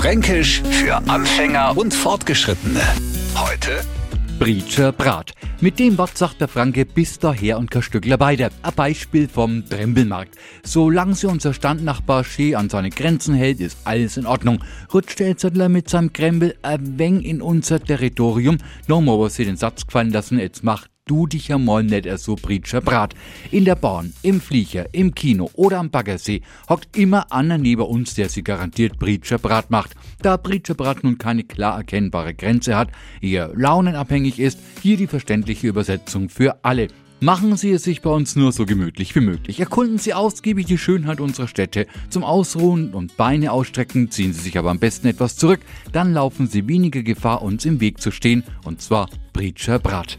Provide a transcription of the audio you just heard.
Fränkisch für Anfänger und Fortgeschrittene. Heute Britscher Brat. Mit dem Wort sagt der Franke bis daher und kein Stückler weiter. Ein Beispiel vom Trembelmarkt. Solange sie unser Standnachbar Schee an seine Grenzen hält, ist alles in Ordnung. Rutscht der jetzt mit seinem Krempel ein wenig in unser Territorium, nochmal was sie den Satz gefallen lassen, jetzt macht du dich ja mal nicht so Britscher Brat. In der Bahn, im Flieger, im Kino oder am Baggersee hockt immer einer neben uns, der sie garantiert Britscher Brat macht. Da Britscher Brat nun keine klar erkennbare Grenze hat, eher launenabhängig ist, hier die verständliche Übersetzung für alle. Machen Sie es sich bei uns nur so gemütlich wie möglich. Erkunden Sie ausgiebig die Schönheit unserer Städte. Zum Ausruhen und Beine ausstrecken ziehen Sie sich aber am besten etwas zurück. Dann laufen Sie weniger Gefahr, uns im Weg zu stehen. Und zwar Britscher Brat.